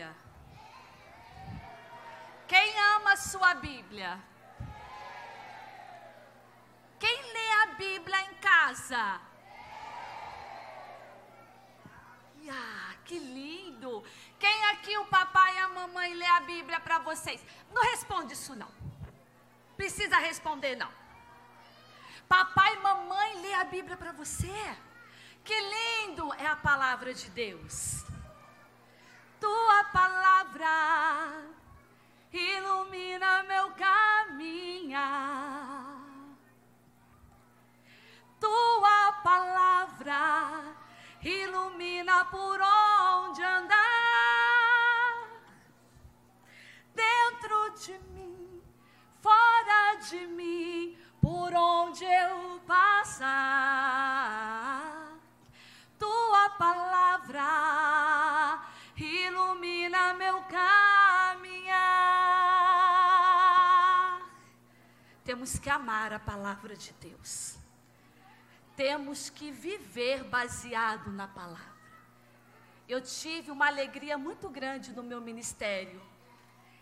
Bíblia? Quem ama a sua Bíblia? casa. Ah, que lindo! Quem aqui o papai e a mamãe lê a Bíblia para vocês? Não responde isso não. Precisa responder não. Papai e mamãe lê a Bíblia para você. Que lindo é a palavra de Deus. Tua palavra ilumina meu caminhar. Tua palavra ilumina por onde andar. Dentro de mim, fora de mim, por onde eu passar. Tua palavra Temos que amar a palavra de Deus. Temos que viver baseado na palavra. Eu tive uma alegria muito grande no meu ministério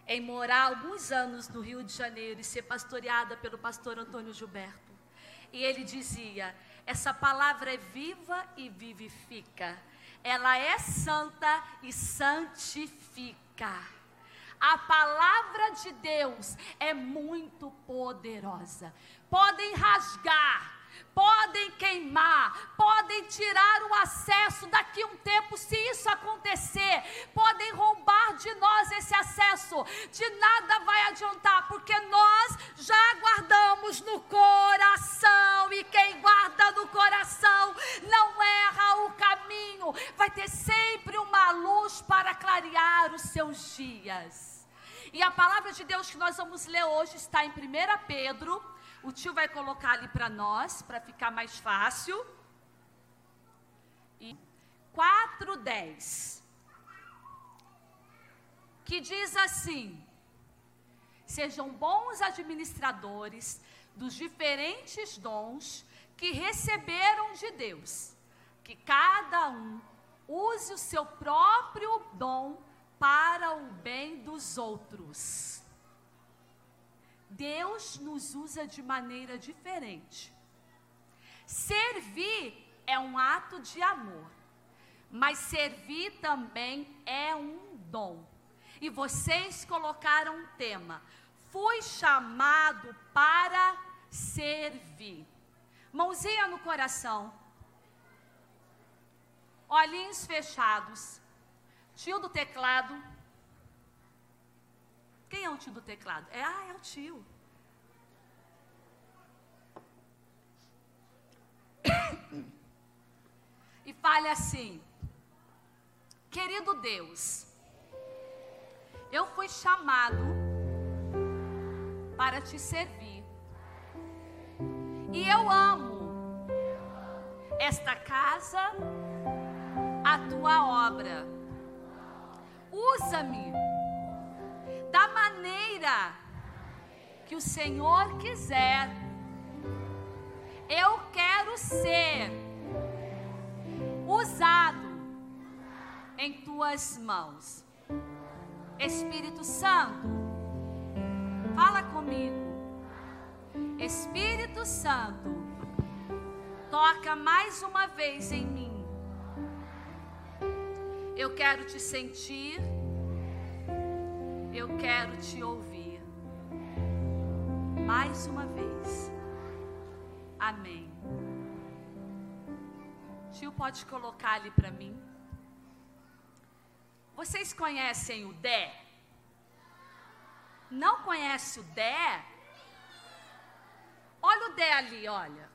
em morar alguns anos no Rio de Janeiro e ser pastoreada pelo pastor Antônio Gilberto. E ele dizia: essa palavra é viva e vivifica, ela é santa e santifica. A palavra de Deus é muito poderosa. Podem rasgar, podem queimar, podem tirar o acesso daqui um tempo, se isso acontecer, podem roubar de nós esse acesso, de nada vai adiantar, porque nós já guardamos no coração, e quem guarda no coração não caminho, vai ter sempre uma luz para clarear os seus dias. E a palavra de Deus que nós vamos ler hoje está em 1 Pedro o tio vai colocar ali para nós, para ficar mais fácil. E 4:10. Que diz assim: Sejam bons administradores dos diferentes dons que receberam de Deus. Que cada um use o seu próprio dom para o bem dos outros. Deus nos usa de maneira diferente. Servir é um ato de amor, mas servir também é um dom. E vocês colocaram um tema: fui chamado para servir. Mãozinha no coração, olhinhos fechados, tio do teclado. Quem é o tio do teclado? É, ah, é o tio. E fale assim: Querido Deus, eu fui chamado para te servir. E eu amo esta casa, a tua obra. Usa-me da maneira que o Senhor quiser. Eu quero ser usado em tuas mãos. Espírito Santo, fala comigo. Espírito Santo, toca mais uma vez em mim. Eu quero te sentir eu quero te ouvir. Mais uma vez. Amém. Tio, pode colocar ali para mim. Vocês conhecem o Dé? Não conhece o Dé? Olha o Dé ali, olha.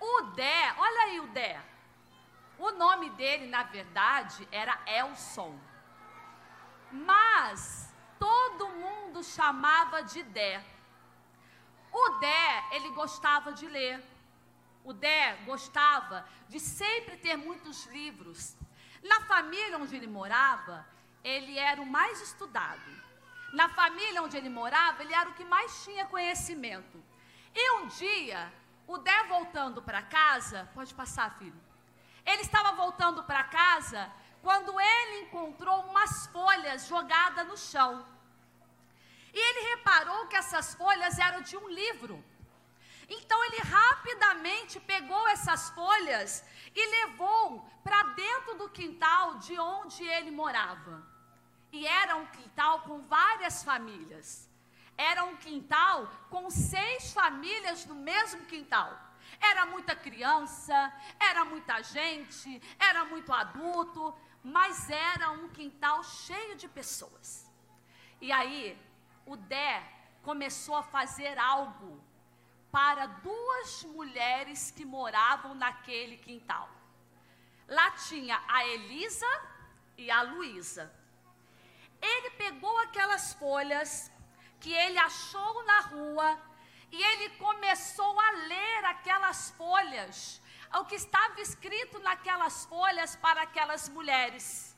O Dé, olha aí o Dé. O nome dele, na verdade, era Elson mas todo mundo chamava de Dé. O Dé, ele gostava de ler. O Dé gostava de sempre ter muitos livros. Na família onde ele morava, ele era o mais estudado. Na família onde ele morava, ele era o que mais tinha conhecimento. E um dia, o Dé voltando para casa, pode passar, filho. Ele estava voltando para casa quando ele encontrou umas folhas jogadas no chão. E ele reparou que essas folhas eram de um livro. Então ele rapidamente pegou essas folhas e levou para dentro do quintal de onde ele morava. E era um quintal com várias famílias. Era um quintal com seis famílias no mesmo quintal. Era muita criança, era muita gente, era muito adulto, mas era um quintal cheio de pessoas. E aí, o Dé começou a fazer algo para duas mulheres que moravam naquele quintal. Lá tinha a Elisa e a Luísa. Ele pegou aquelas folhas que ele achou na rua e ele começou a ler aquelas folhas, o que estava escrito naquelas folhas para aquelas mulheres.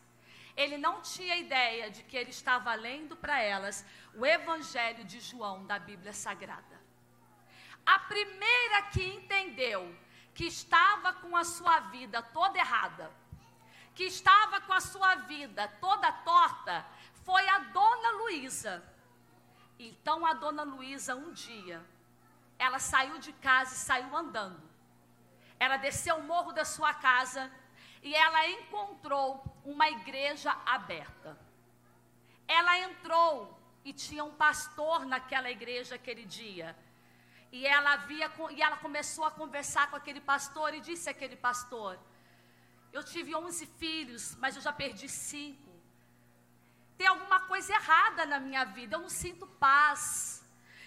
Ele não tinha ideia de que ele estava lendo para elas o Evangelho de João da Bíblia Sagrada. A primeira que entendeu que estava com a sua vida toda errada, que estava com a sua vida toda torta, foi a dona Luísa. Então a dona Luísa, um dia, ela saiu de casa e saiu andando. Ela desceu o morro da sua casa e ela encontrou uma igreja aberta. Ela entrou e tinha um pastor naquela igreja aquele dia. E ela via e ela começou a conversar com aquele pastor e disse àquele pastor: Eu tive 11 filhos, mas eu já perdi cinco. Tem alguma coisa errada na minha vida, eu não sinto paz.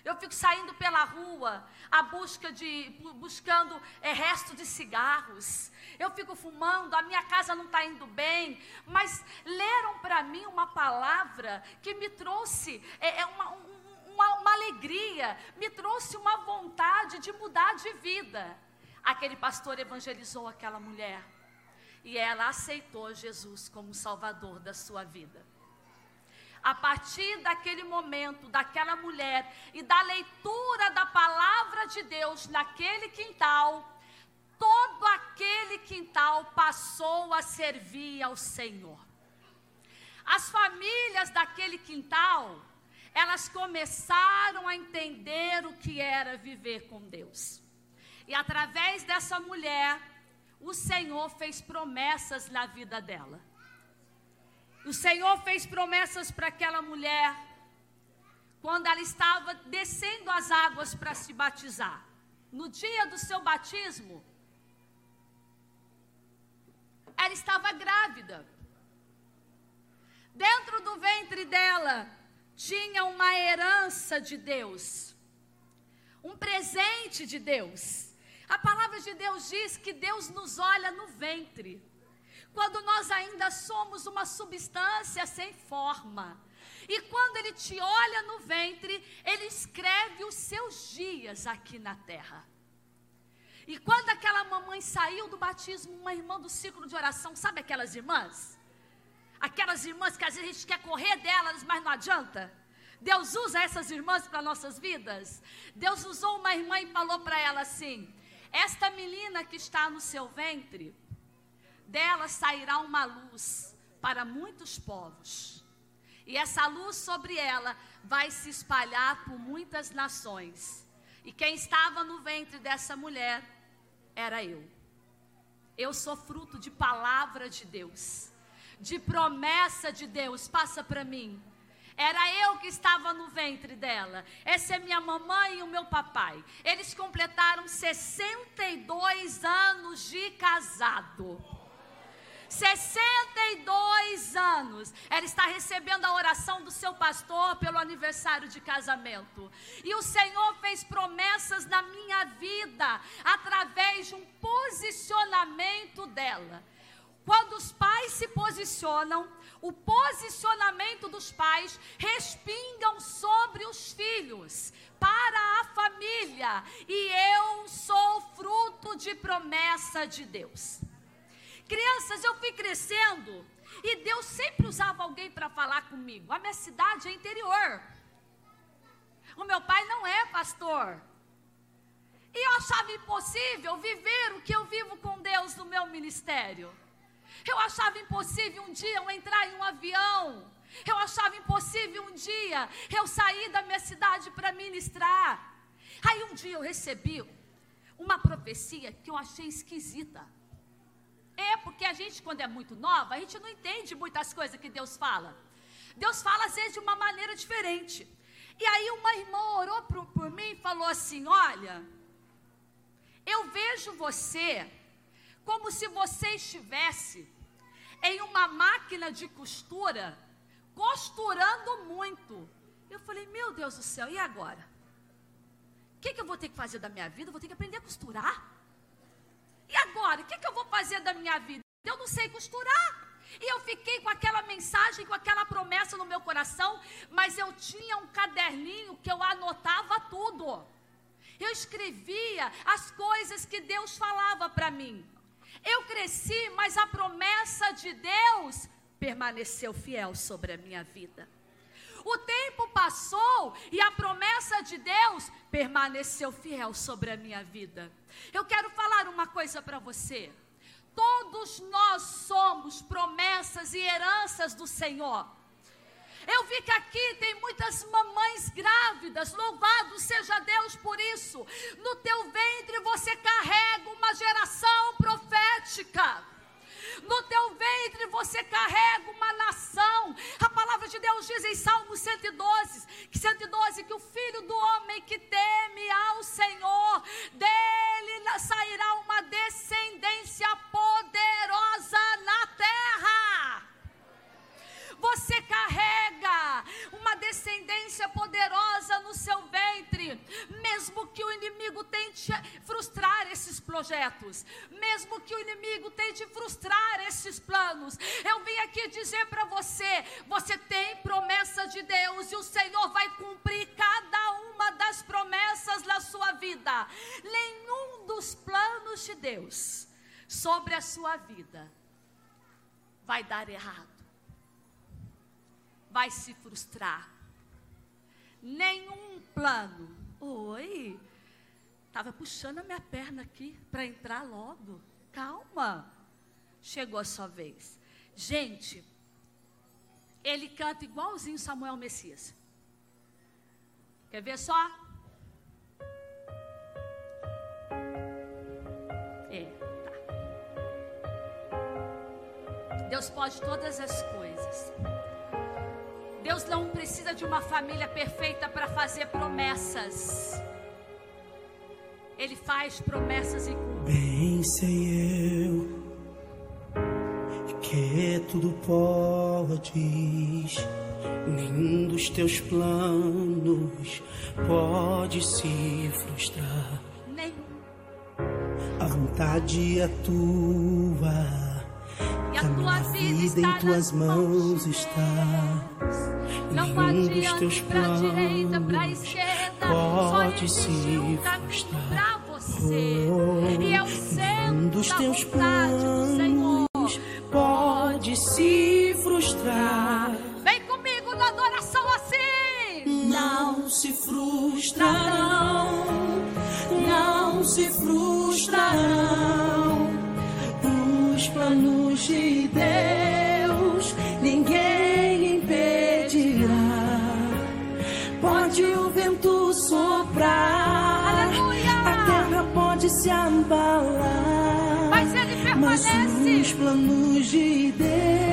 Eu fico saindo pela rua, a busca de, buscando é, resto de cigarros. Eu fico fumando, a minha casa não está indo bem. Mas leram para mim uma palavra que me trouxe é, é uma, uma, uma alegria, me trouxe uma vontade de mudar de vida. Aquele pastor evangelizou aquela mulher. E ela aceitou Jesus como Salvador da sua vida a partir daquele momento, daquela mulher e da leitura da palavra de Deus naquele quintal, todo aquele quintal passou a servir ao Senhor. As famílias daquele quintal, elas começaram a entender o que era viver com Deus. E através dessa mulher, o Senhor fez promessas na vida dela. O Senhor fez promessas para aquela mulher quando ela estava descendo as águas para se batizar. No dia do seu batismo, ela estava grávida. Dentro do ventre dela tinha uma herança de Deus, um presente de Deus. A palavra de Deus diz que Deus nos olha no ventre quando nós ainda somos uma substância sem forma. E quando Ele te olha no ventre, Ele escreve os seus dias aqui na terra. E quando aquela mamãe saiu do batismo, uma irmã do ciclo de oração, sabe aquelas irmãs? Aquelas irmãs que às vezes a gente quer correr delas, mas não adianta. Deus usa essas irmãs para nossas vidas. Deus usou uma irmã e falou para ela assim: Esta menina que está no seu ventre, dela sairá uma luz para muitos povos. E essa luz sobre ela vai se espalhar por muitas nações. E quem estava no ventre dessa mulher era eu. Eu sou fruto de palavra de Deus, de promessa de Deus. Passa para mim. Era eu que estava no ventre dela. Essa é minha mamãe e o meu papai. Eles completaram 62 anos de casado. 62 anos. Ela está recebendo a oração do seu pastor pelo aniversário de casamento. E o Senhor fez promessas na minha vida através de um posicionamento dela. Quando os pais se posicionam, o posicionamento dos pais respingam sobre os filhos, para a família, e eu sou fruto de promessa de Deus. Crianças, eu fui crescendo e Deus sempre usava alguém para falar comigo. A minha cidade é interior. O meu pai não é pastor. E eu achava impossível viver o que eu vivo com Deus no meu ministério. Eu achava impossível um dia eu entrar em um avião. Eu achava impossível um dia eu sair da minha cidade para ministrar. Aí um dia eu recebi uma profecia que eu achei esquisita. É, porque a gente, quando é muito nova, a gente não entende muitas coisas que Deus fala. Deus fala, às vezes, de uma maneira diferente. E aí, uma irmã orou por, por mim e falou assim: Olha, eu vejo você como se você estivesse em uma máquina de costura, costurando muito. Eu falei, meu Deus do céu, e agora? O que, que eu vou ter que fazer da minha vida? Eu vou ter que aprender a costurar? E agora? O que, que eu vou fazer da minha vida? Eu não sei costurar. E eu fiquei com aquela mensagem, com aquela promessa no meu coração, mas eu tinha um caderninho que eu anotava tudo. Eu escrevia as coisas que Deus falava para mim. Eu cresci, mas a promessa de Deus permaneceu fiel sobre a minha vida. O tempo passou e a promessa de Deus permaneceu fiel sobre a minha vida. Eu quero falar uma coisa para você. Todos nós somos promessas e heranças do Senhor. Eu vi que aqui tem muitas mamães grávidas, louvado seja Deus por isso. No teu ventre você carrega uma geração profética. No teu ventre você carrega uma nação. A palavra de Deus diz em Salmo 112, que 112 que o filho do homem que teme ao Senhor, dele sairá uma descendência poderosa na terra. Você carrega uma descendência poderosa no seu ventre, mesmo que o inimigo tente frustrar esses projetos, mesmo que o inimigo tente frustrar esses planos. Eu vim aqui dizer para você: você tem promessa de Deus e o Senhor vai cumprir cada uma das promessas na sua vida. Nenhum dos planos de Deus sobre a sua vida vai dar errado vai se frustrar. Nenhum plano. Oi, estava puxando a minha perna aqui para entrar logo. Calma, chegou a sua vez. Gente, ele canta igualzinho Samuel Messias. Quer ver só? É, tá. Deus pode todas as coisas. Deus não precisa de uma família perfeita para fazer promessas. Ele faz promessas e cumpre. Bem sei eu que tudo podes, nenhum dos teus planos pode se frustrar. Nenhum. A vontade é tua. E a A tua vida vida em tuas mãos de está. Não Nenhum dos teus adianta para a direita, para a planos esquerda. pode se um frustrar. para você. Oh, E é o nenhum centro dos teus do Senhor. planos pode se frustrar. Vem comigo na adoração assim. Não se frustrarão, não se frustrarão os planos de Deus, se abalar. Mas ele Mas permanece. os planos de Deus,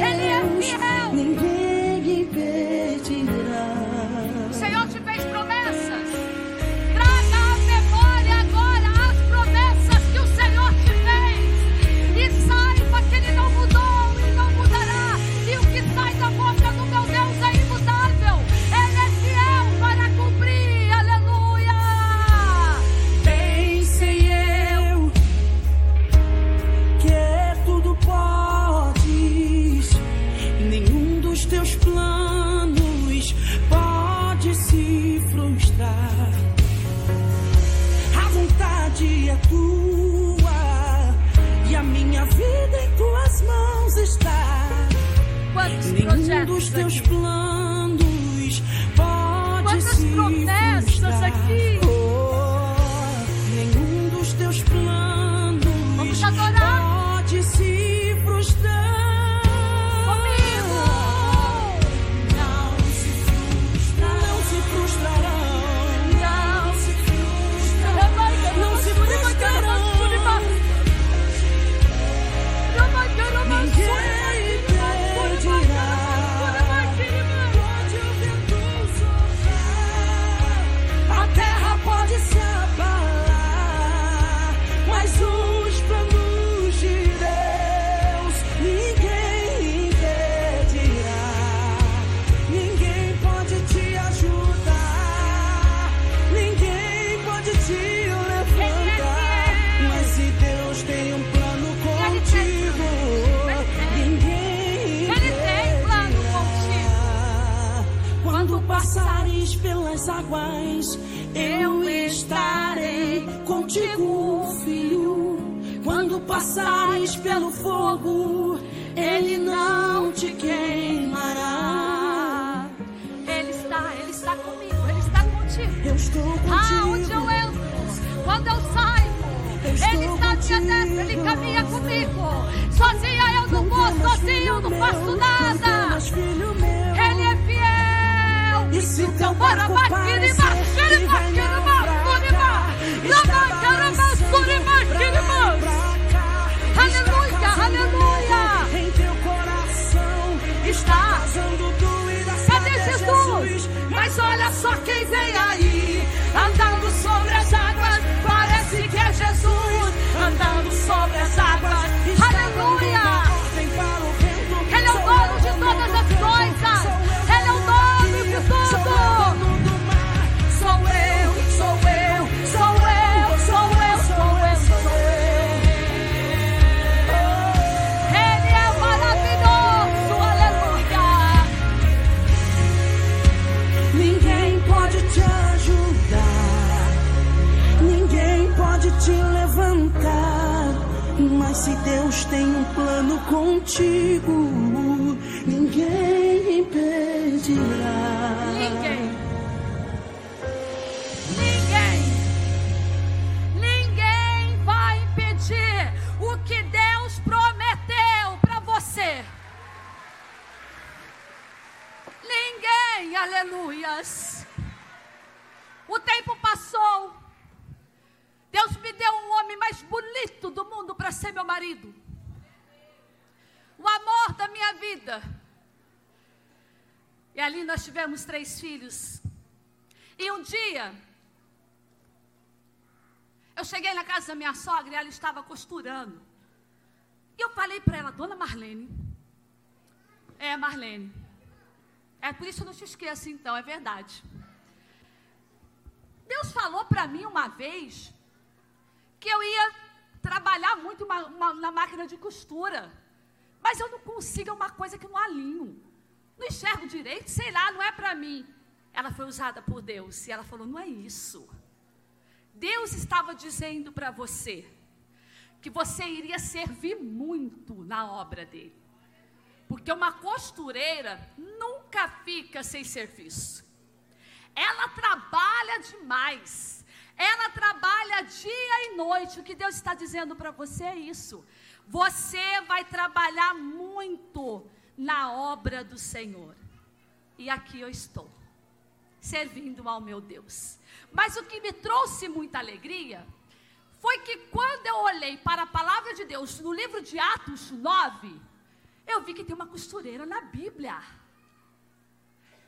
plano contigo, tivemos três filhos. E um dia, eu cheguei na casa da minha sogra e ela estava costurando. E eu falei para ela, dona Marlene. É, Marlene. É por isso que eu não te esqueço, então, é verdade. Deus falou para mim uma vez que eu ia trabalhar muito uma- uma- na máquina de costura. Mas eu não consigo, é uma coisa que não alinho. Não enxergo direito, sei lá, não é para mim. Ela foi usada por Deus e ela falou: não é isso. Deus estava dizendo para você que você iria servir muito na obra dele. Porque uma costureira nunca fica sem serviço. Ela trabalha demais. Ela trabalha dia e noite. O que Deus está dizendo para você é isso. Você vai trabalhar muito na obra do Senhor. E aqui eu estou, servindo ao meu Deus. Mas o que me trouxe muita alegria foi que quando eu olhei para a palavra de Deus no livro de Atos 9, eu vi que tem uma costureira na Bíblia.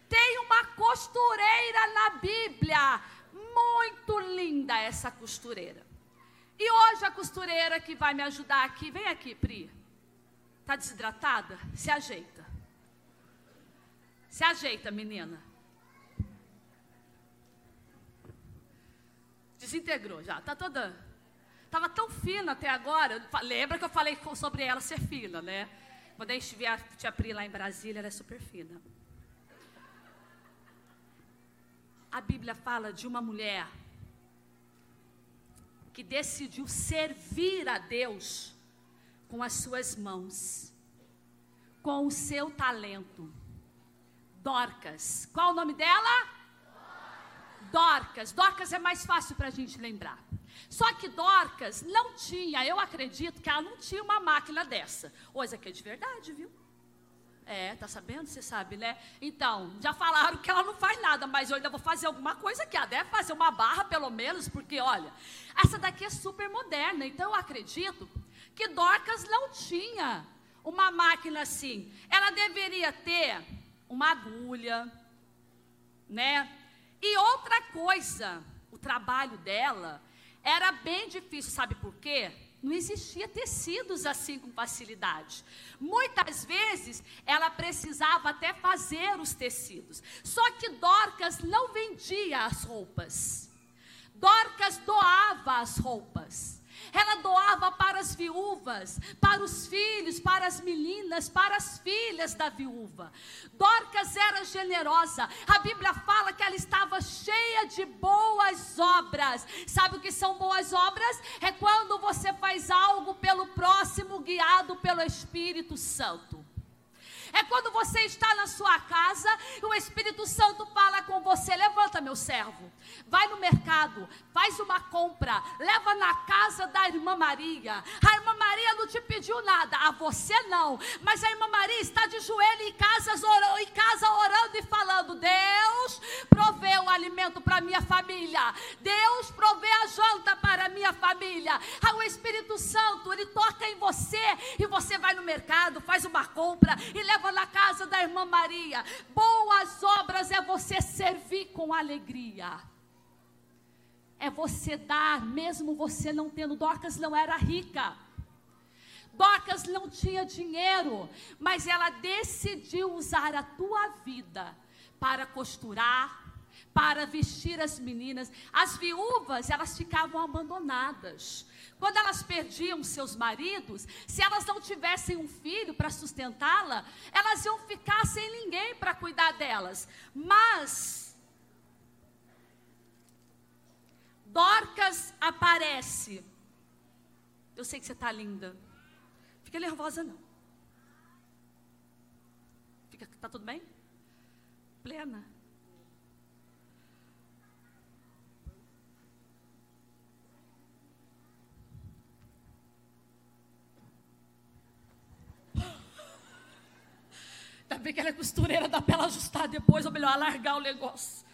Tem uma costureira na Bíblia. Muito linda essa costureira. E hoje a costureira que vai me ajudar aqui, vem aqui, Pri. Tá desidratada? Se ajeita. Se ajeita, menina. Desintegrou já, tá toda. Tava tão fina até agora. Lembra que eu falei sobre ela ser fina, né? Quando a gente vier a tia lá em Brasília, ela é super fina. A Bíblia fala de uma mulher que decidiu servir a Deus com as suas mãos, com o seu talento. Dorcas. Qual o nome dela? Dorcas. Dorcas é mais fácil para a gente lembrar. Só que Dorcas não tinha, eu acredito que ela não tinha uma máquina dessa. Isso aqui é de verdade, viu? É, tá sabendo? Você sabe, né? Então, já falaram que ela não faz nada, mas eu ainda vou fazer alguma coisa aqui. Ela deve fazer uma barra, pelo menos, porque, olha, essa daqui é super moderna. Então, eu acredito que Dorcas não tinha uma máquina assim. Ela deveria ter uma agulha, né? E outra coisa, o trabalho dela era bem difícil, sabe por quê? Não existia tecidos assim com facilidade. Muitas vezes ela precisava até fazer os tecidos. Só que Dorcas não vendia as roupas. Dorcas doava as roupas. Ela doava para as viúvas, para os filhos, para as meninas, para as filhas da viúva. Dorcas era generosa. A Bíblia fala que ela estava cheia de boas obras. Sabe o que são boas obras? É quando você faz algo pelo próximo, guiado pelo Espírito Santo. É quando você está na sua casa e o Espírito Santo fala com você: levanta, meu servo, vai no mercado, faz uma compra, leva na casa da irmã Maria. A irmã Maria não te pediu nada, a você não, mas a irmã Maria está de joelho em casa, orando, em casa orando e falando: Deus provê o alimento para minha família, Deus provê a janta para minha família. O Espírito Santo, ele toca em você e você vai no mercado, faz uma compra e leva na casa da irmã Maria. Boas obras é você servir com alegria. É você dar, mesmo você não tendo. Dorcas não era rica. Dorcas não tinha dinheiro, mas ela decidiu usar a tua vida para costurar, para vestir as meninas. As viúvas, elas ficavam abandonadas. Quando elas perdiam seus maridos, se elas não tivessem um filho para sustentá-la, elas iam ficar sem ninguém para cuidar delas. Mas Dorcas aparece. Eu sei que você está linda. Fica nervosa não. Fica, tá tudo bem? Plena. Bem que ela é costureira, dá para ela ajustar depois, ou melhor, alargar o negócio.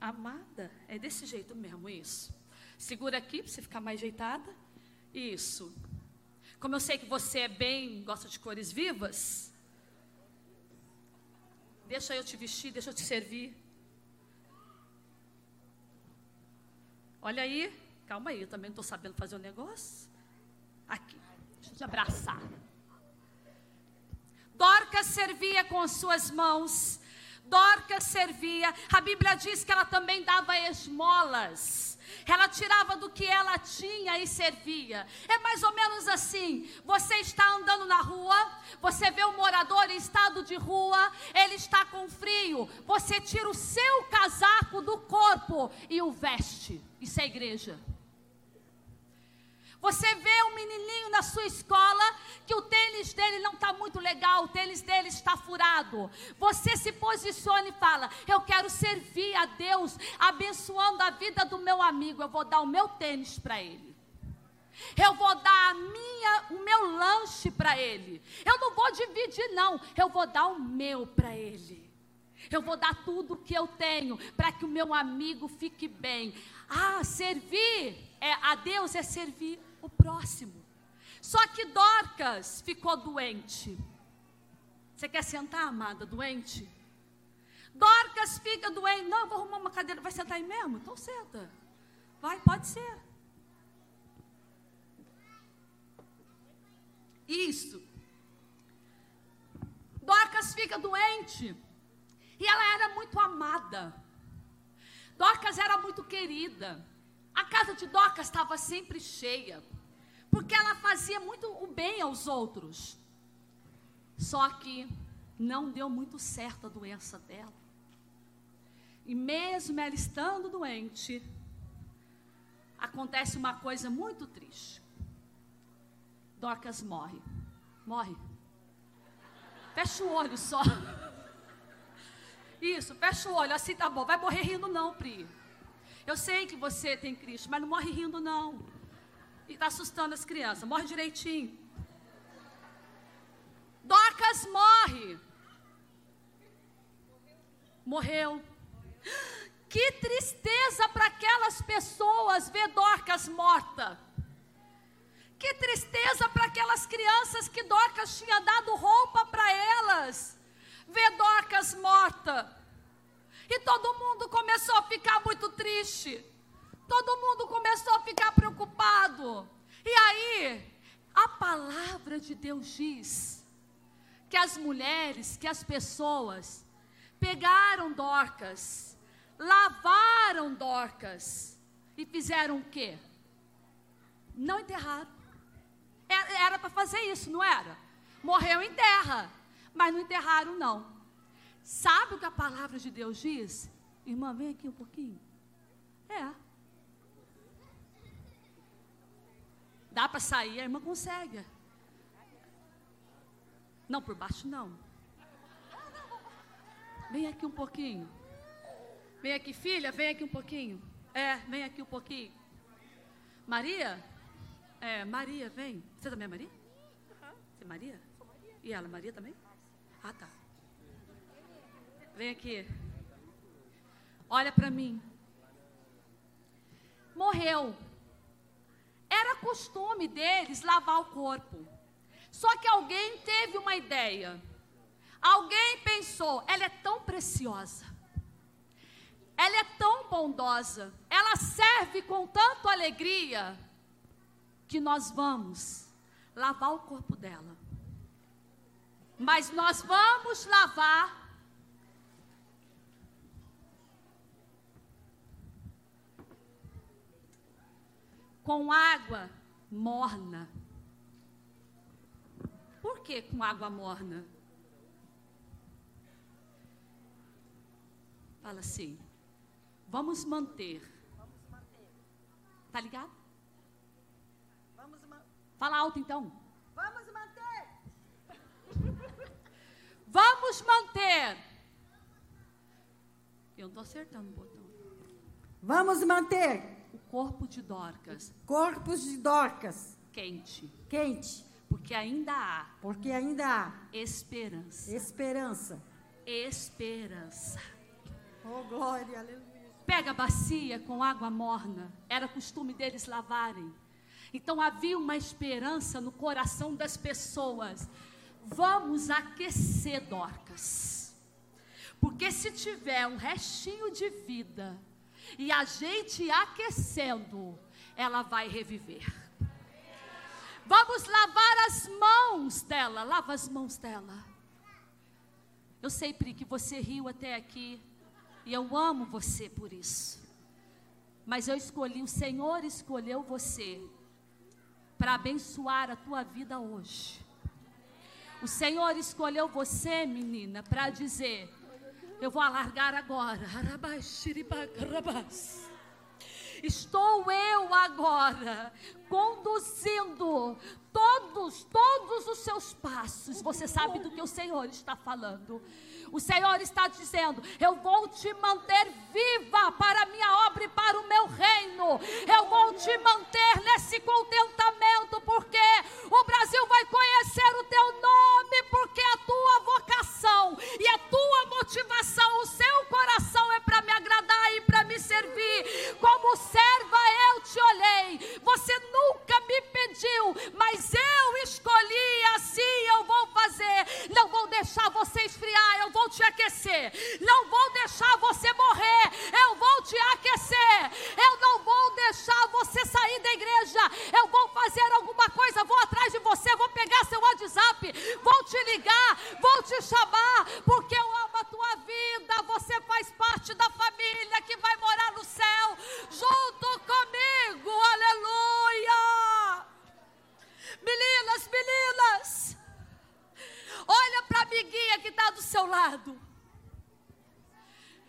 Amada, é desse jeito mesmo, isso. Segura aqui para você ficar mais ajeitada. Isso. Como eu sei que você é bem, gosta de cores vivas, deixa eu te vestir, deixa eu te servir. Olha aí, calma aí, eu também não estou sabendo fazer o negócio. Aqui, deixa eu te abraçar. Dorcas servia com as suas mãos. Dorcas servia. A Bíblia diz que ela também dava esmolas. Ela tirava do que ela tinha e servia. É mais ou menos assim: você está andando na rua, você vê um morador em estado de rua, ele está com frio, você tira o seu casaco do corpo e o veste. Isso é igreja. Você vê um menininho na sua escola que o tênis dele não está muito legal, o tênis dele está furado. Você se posiciona e fala: Eu quero servir a Deus, abençoando a vida do meu amigo. Eu vou dar o meu tênis para ele. Eu vou dar a minha, o meu lanche para ele. Eu não vou dividir, não. Eu vou dar o meu para ele. Eu vou dar tudo o que eu tenho para que o meu amigo fique bem. Ah, servir é, a Deus é servir o próximo. Só que Dorcas ficou doente. Você quer sentar, amada, doente? Dorcas fica doente. Não, eu vou arrumar uma cadeira. Vai sentar aí mesmo? Então senta. Vai, pode ser. Isso. Dorcas fica doente. E ela era muito amada. Dorcas era muito querida. A casa de Dorcas estava sempre cheia. Porque ela fazia muito o bem aos outros. Só que não deu muito certo a doença dela. E mesmo ela estando doente, acontece uma coisa muito triste. Dorcas morre. Morre. Fecha o olho só. Isso, fecha o olho, assim tá bom. Vai morrer rindo não, Pri. Eu sei que você tem Cristo, mas não morre rindo não. E está assustando as crianças. Morre direitinho. Dorcas morre. Morreu. Que tristeza para aquelas pessoas ver Dorcas morta. Que tristeza para aquelas crianças que Dorcas tinha dado roupa para elas. Ver Dorcas morta. E todo mundo começou a ficar muito triste. Todo mundo começou a ficar preocupado. E aí, a palavra de Deus diz que as mulheres, que as pessoas pegaram Dorcas, lavaram Dorcas e fizeram o quê? Não enterraram. Era para fazer isso, não era? Morreu em terra, mas não enterraram, não. Sabe o que a palavra de Deus diz? Irmã, vem aqui um pouquinho. É. Dá para sair, a irmã consegue. Não, por baixo não. Vem aqui um pouquinho. Vem aqui, filha, vem aqui um pouquinho. É, vem aqui um pouquinho. Maria? É, Maria, vem. Você também é Maria? Você é Maria? E ela, Maria também? Ah, tá. Vem aqui. Olha para mim. Morreu. Era costume deles lavar o corpo. Só que alguém teve uma ideia. Alguém pensou, ela é tão preciosa. Ela é tão bondosa. Ela serve com tanta alegria que nós vamos lavar o corpo dela. Mas nós vamos lavar com água morna. Por que com água morna? Fala assim. Vamos manter. Tá ligado? Fala alto então. vamos manter. Vamos manter. Eu não estou acertando o botão. Vamos manter corpo de Dorcas corpos de Dorcas quente, quente, porque ainda há porque ainda há esperança. esperança. Esperança. Oh, glória, aleluia. Pega a bacia com água morna. Era costume deles lavarem. Então havia uma esperança no coração das pessoas. Vamos aquecer Dorcas. Porque se tiver um restinho de vida e a gente aquecendo, ela vai reviver. Vamos lavar as mãos dela. Lava as mãos dela. Eu sei, Pri, que você riu até aqui. E eu amo você por isso. Mas eu escolhi, o Senhor escolheu você para abençoar a tua vida hoje. O Senhor escolheu você, menina, para dizer: Eu vou alargar agora. Estou eu agora conduzindo todos, todos os seus passos. Você sabe do que o Senhor está falando. O Senhor está dizendo: Eu vou te manter viva para a minha obra e para o meu reino. Eu vou te manter nesse contentamento, porque o Brasil vai conhecer o teu nome, porque a tua vocação e a tua motivação, o seu coração é para me agradar e para me servir. Como serva eu te olhei. Você nunca me pediu, mas eu escolhi assim eu vou fazer. Não vou deixar você esfriar, eu vou te aquecer. Não vou deixar você morrer, eu vou te aquecer. Eu não vou deixar você sair da igreja. Eu vou fazer alguma coisa, vou atrás de você, vou pegar seu WhatsApp, vou te ligar, vou te chamar, porque eu amo a tua vida. Você faz parte da família que vai morar no céu junto comigo. Aleluia! Meninas, meninas, olha para a amiguinha que está do seu lado.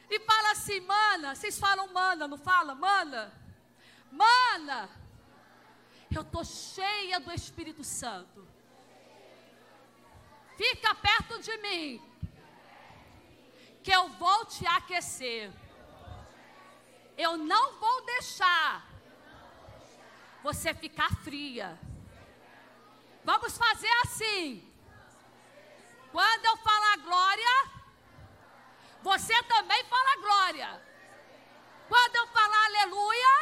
E fala assim, mana, vocês falam mana, não fala? Mana, mana, eu estou cheia do Espírito Santo. Fica perto de mim, que eu vou te aquecer. Eu não vou deixar você ficar fria. Vamos fazer assim. Quando eu falar glória, você também fala glória. Quando eu falar aleluia,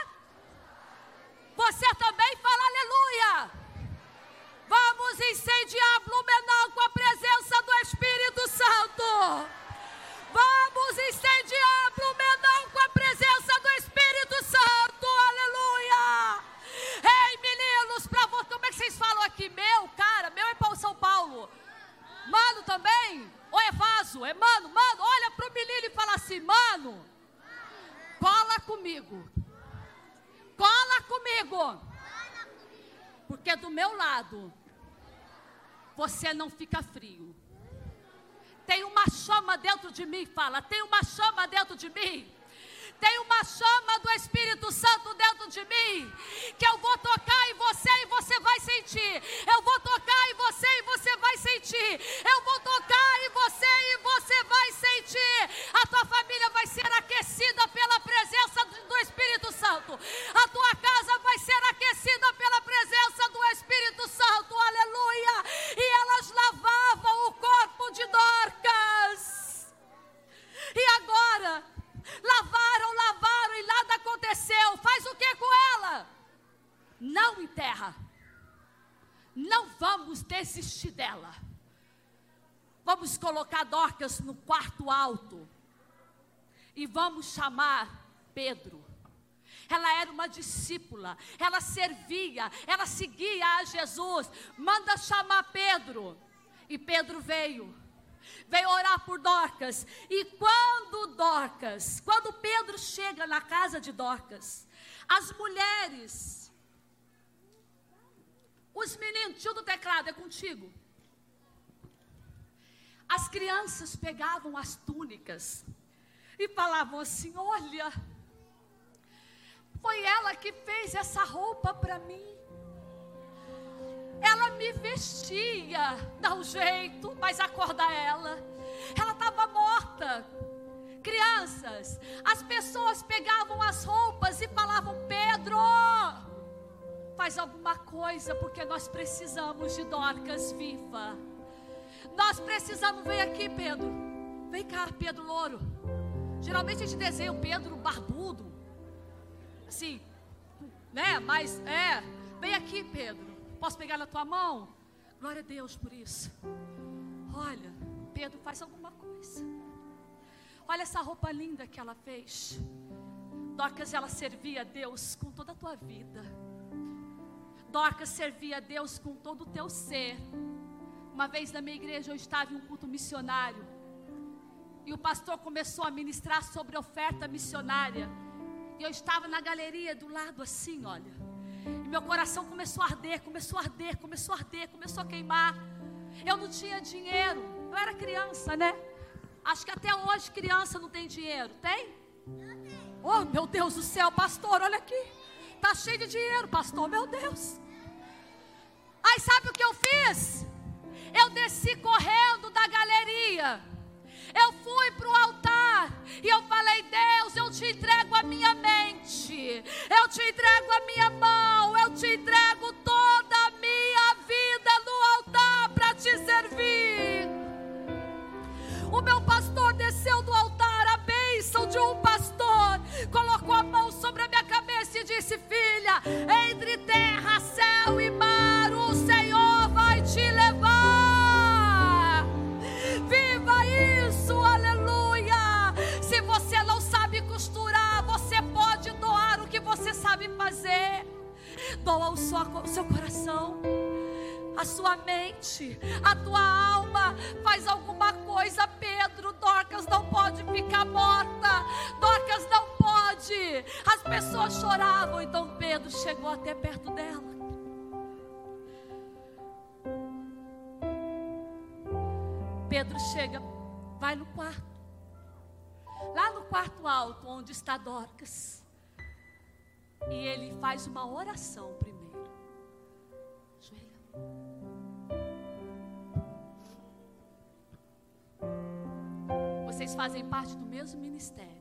você também fala aleluia. Vamos incendiar Blumenau com a presença do Espírito Santo. Vamos incendiar Blumenau com a presença do Espírito Santo. Aleluia. Ei, meninos, pra você, como é que vocês falam aqui? Meu, cara, meu é para São Paulo. Mano também? Ou é vaso? É mano? Mano, olha pro menino e fala assim: Mano, cola comigo. Cola comigo. Porque do meu lado, você não fica frio. Tem uma chama dentro de mim, fala, tem uma chama dentro de mim. Tem uma chama do Espírito Santo dentro de mim, que eu vou tocar em você e você vai sentir. Eu vou tocar em você e você vai sentir. Eu vou tocar em você e você vai sentir. A tua família vai ser aquecida pela presença do Espírito Santo. A tua casa vai ser aquecida pela presença do Espírito Santo. Aleluia! E elas lavavam o corpo de Dorcas. E agora, nada aconteceu. Faz o que com ela? Não enterra. Não vamos desistir dela. Vamos colocar Dorcas no quarto alto. E vamos chamar Pedro. Ela era uma discípula, ela servia, ela seguia a Jesus. Manda chamar Pedro. E Pedro veio veio orar por Dorcas. E quando Dorcas, quando Pedro chega na casa de Dorcas, as mulheres, os meninos, tio do teclado, é contigo. As crianças pegavam as túnicas e falavam assim: Olha, foi ela que fez essa roupa para mim. Ela me vestia, dá um jeito, mas acorda ela. Ela estava morta. Crianças, as pessoas pegavam as roupas e falavam: Pedro, faz alguma coisa, porque nós precisamos de Dorcas viva. Nós precisamos, vem aqui, Pedro. Vem cá, Pedro Louro. Geralmente a gente desenha o Pedro barbudo, assim, né? Mas é, vem aqui, Pedro. Posso pegar na tua mão? Glória a Deus por isso. Olha, Pedro faz alguma coisa. Olha essa roupa linda que ela fez. Dorcas, ela servia a Deus com toda a tua vida. Dorcas servia a Deus com todo o teu ser. Uma vez na minha igreja eu estava em um culto missionário. E o pastor começou a ministrar sobre oferta missionária. E eu estava na galeria do lado assim, olha. E meu coração começou a arder, começou a arder, começou a arder, começou a queimar. Eu não tinha dinheiro. Eu era criança, né? Acho que até hoje criança não tem dinheiro. Tem? Oh, meu Deus do céu, pastor, olha aqui. Tá cheio de dinheiro, pastor, meu Deus. Aí sabe o que eu fiz? Eu desci correndo da galeria. Eu fui para o altar e eu falei: Deus, eu te entrego a minha mente, eu te entrego a minha mão, eu te entrego toda a minha vida no altar para te servir. O meu pastor desceu do altar, a bênção de um pastor, colocou a mão sobre a minha cabeça e disse: Filha, entre terra, céu e mar, Seu, o seu coração a sua mente, a tua alma, faz alguma coisa, Pedro. Dorcas não pode ficar morta, Dorcas não pode. As pessoas choravam, então Pedro chegou até perto dela. Pedro chega, vai no quarto, lá no quarto alto, onde está Dorcas, e ele faz uma oração primeiro. Vocês fazem parte do mesmo ministério.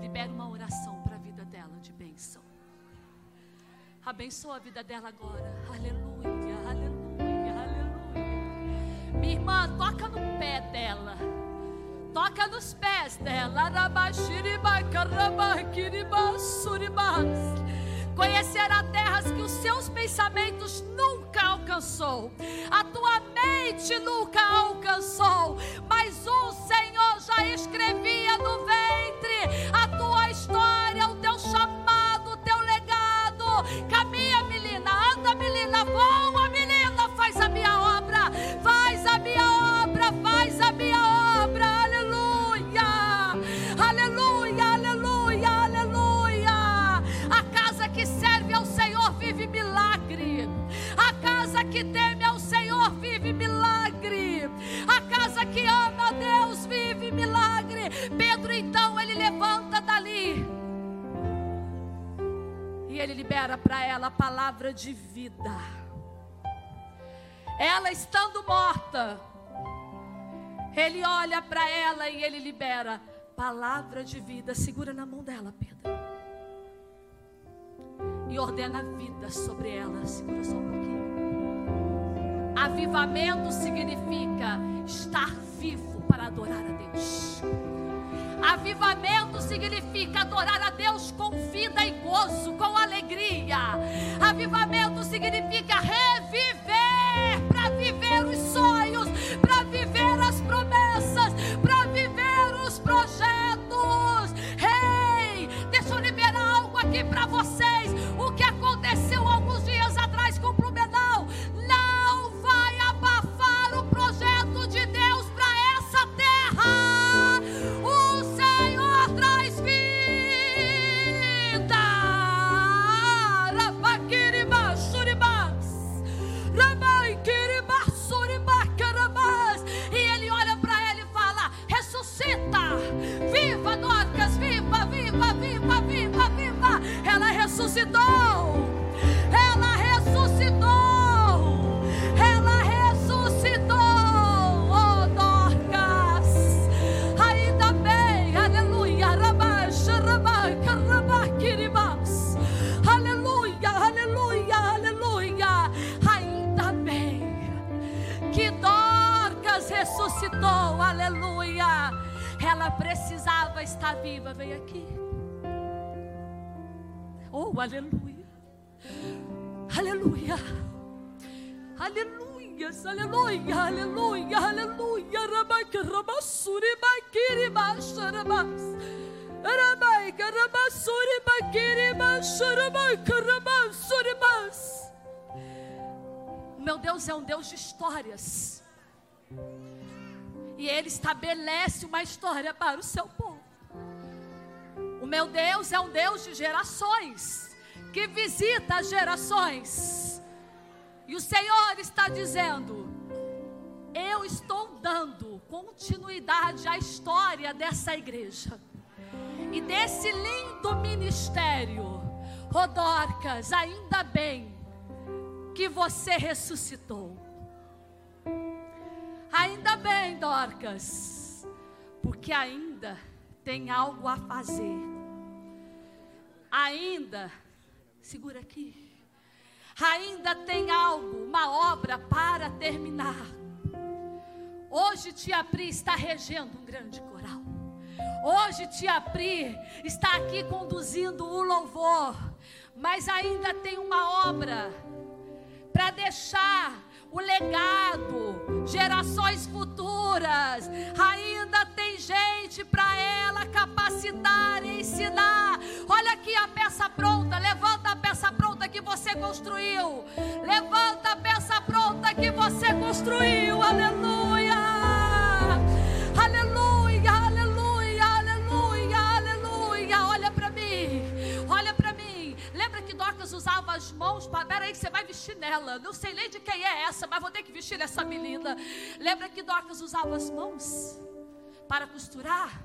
Libera uma oração para a vida dela de bênção. Abençoa a vida dela agora. Aleluia, aleluia, aleluia. Minha irmã, toca no pé dela. Toca nos pés dela. Arabashiriba, karabakiriba, suribas. Conhecerá terras que os seus pensamentos nunca alcançou, a tua mente nunca alcançou, mas o Senhor já escrevia no ventre que teme ao Senhor vive milagre. A casa que ama a Deus vive milagre. Pedro então ele levanta dali. E ele libera para ela a palavra de vida. Ela estando morta, ele olha para ela e ele libera palavra de vida. Segura na mão dela, Pedro. E ordena vida sobre ela. Segura só um pouquinho. Avivamento significa estar vivo para adorar a Deus. Avivamento significa adorar a Deus com vida e gozo, com alegria. Avivamento significa reviver, ressuscitou, aleluia. Ela precisava estar viva, vem aqui. Oh, aleluia, aleluia, aleluia, aleluia, aleluia, aleluia. Rabaca, rabassuri, baquiri, baixa, rabas. Rabaca, rabassuri, baquiri, baixa, rabaca, rabassuri, bas. O meu Deus é um Deus de histórias. E Ele estabelece uma história para o seu povo. O meu Deus é um Deus de gerações, que visita as gerações. E o Senhor está dizendo: Eu estou dando continuidade à história dessa igreja e desse lindo ministério. Rodorcas, ainda bem que você ressuscitou. Ainda bem, Dorcas, porque ainda tem algo a fazer. Ainda, segura aqui. Ainda tem algo, uma obra para terminar. Hoje Tia Pri está regendo um grande coral. Hoje Tia Pri está aqui conduzindo o louvor, mas ainda tem uma obra para deixar o legado, gerações futuras. Ainda tem gente para ela capacitar e ensinar. Olha aqui a peça pronta, levanta a peça pronta que você construiu. Levanta a peça pronta que você construiu. Para. Peraí, que você vai vestir nela. Não sei nem de quem é essa, mas vou ter que vestir essa menina. Lembra que Dorcas usava as mãos para costurar?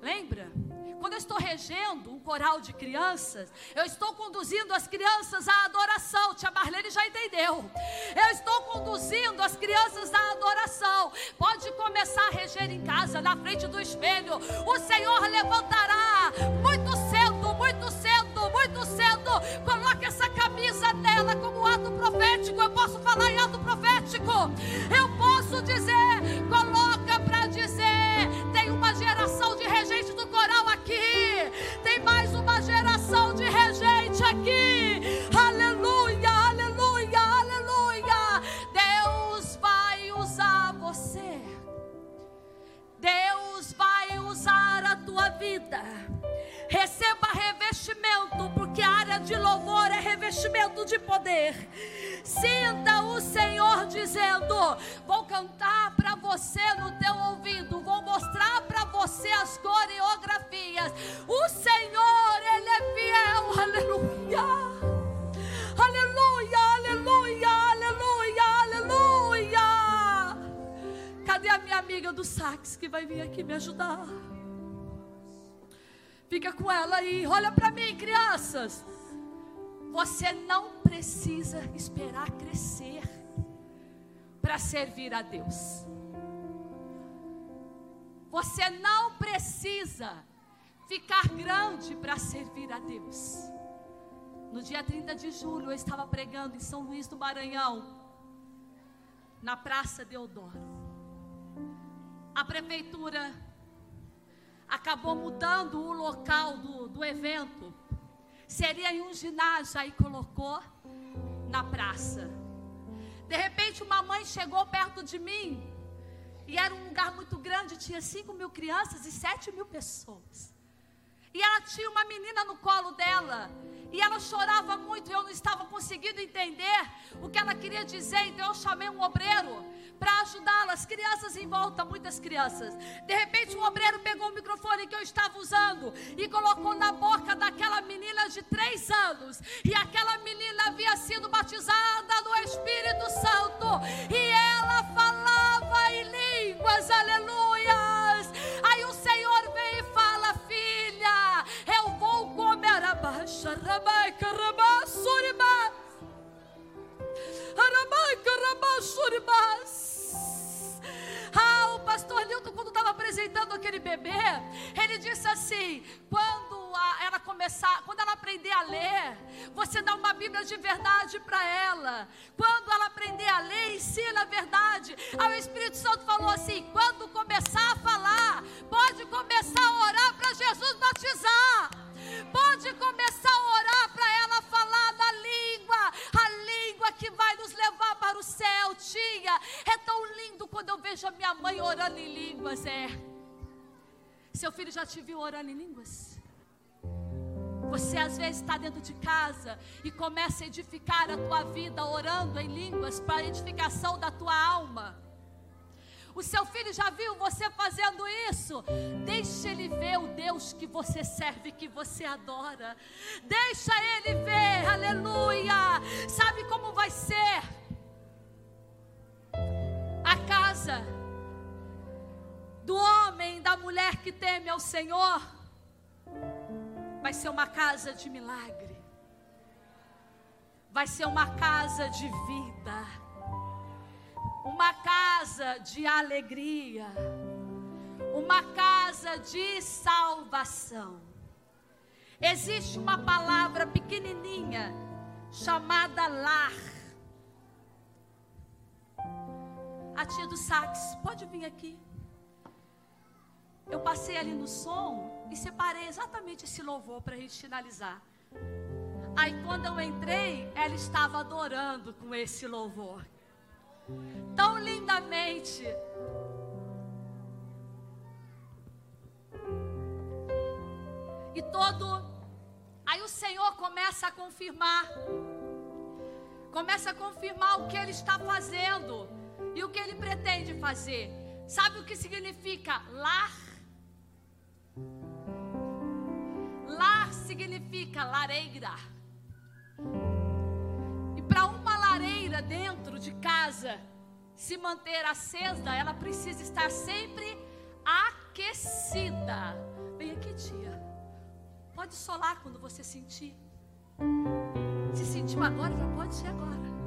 Lembra? Quando eu estou regendo um coral de crianças, eu estou conduzindo as crianças à adoração. Tia Marlene já entendeu. Eu estou conduzindo as crianças à adoração. Pode começar a reger em casa, na frente do espelho. O Senhor levantará muito cedo, muito cedo, muito cedo. Coloque essa camisa dela como ato profético. Eu posso falar em ato profético. Eu posso dizer, coloca para dizer. Tem uma geração de regente do coral aqui. Tem mais uma geração de regente aqui. vida. Receba revestimento, porque a área de louvor é revestimento de poder. Sinta o Senhor dizendo: Vou cantar para você no teu ouvido, vou mostrar para você as coreografias. O Senhor, Ele é fiel, aleluia. Aleluia, aleluia, aleluia, aleluia. Cadê a minha amiga do sax que vai vir aqui me ajudar? Fica com ela aí. Olha para mim, crianças. Você não precisa esperar crescer para servir a Deus. Você não precisa ficar grande para servir a Deus. No dia 30 de julho, eu estava pregando em São Luís do Maranhão, na Praça Deodoro. A prefeitura acabou mudando o local do, do evento. Seria em um ginásio, aí colocou na praça. De repente, uma mãe chegou perto de mim, e era um lugar muito grande, tinha 5 mil crianças e 7 mil pessoas. E ela tinha uma menina no colo dela. E ela chorava muito, eu não estava conseguindo entender o que ela queria dizer. Então eu chamei um obreiro para ajudá-la. As crianças em volta, muitas crianças. De repente, um obreiro pegou o microfone que eu estava usando e colocou na boca daquela menina de três anos. E aquela menina havia sido batizada no Espírito Santo. E ela falava em línguas, aleluias. Aí o Senhor vem e fala: Filha, eu vou comer a baixa, suribá. Arabai, carabá, suribás. Ah, o pastor Nilton, quando estava apresentando aquele bebê, ele disse assim: quando ela começar, quando ela aprender a ler, você dá uma Bíblia de verdade para ela. Quando ela aprender a ler, ensina a verdade. Aí o Espírito Santo falou assim: quando orando em línguas, é. Seu filho já te viu orando em línguas? Você às vezes está dentro de casa e começa a edificar a tua vida orando em línguas para a edificação da tua alma. O seu filho já viu você fazendo isso? Deixa ele ver o Deus que você serve, que você adora. Deixa ele ver, aleluia. Sabe como vai ser? A casa do homem, da mulher que teme ao Senhor, vai ser uma casa de milagre. Vai ser uma casa de vida uma casa de alegria, uma casa de salvação. Existe uma palavra pequenininha chamada lar. A tia do sax, pode vir aqui. Eu passei ali no som e separei exatamente esse louvor para a gente finalizar. Aí quando eu entrei, ela estava adorando com esse louvor tão lindamente. E todo. Aí o Senhor começa a confirmar. Começa a confirmar o que Ele está fazendo e o que Ele pretende fazer. Sabe o que significa lar? Significa lareira. E para uma lareira dentro de casa se manter acesa, ela precisa estar sempre aquecida. Vem aqui, tia. Pode solar quando você sentir. Se sentiu agora, já pode ser agora.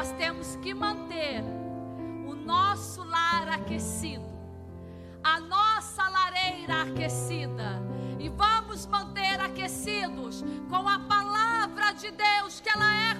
Nós temos que manter o nosso lar aquecido, a nossa lareira aquecida. E vamos manter aquecidos com a palavra de Deus, que ela é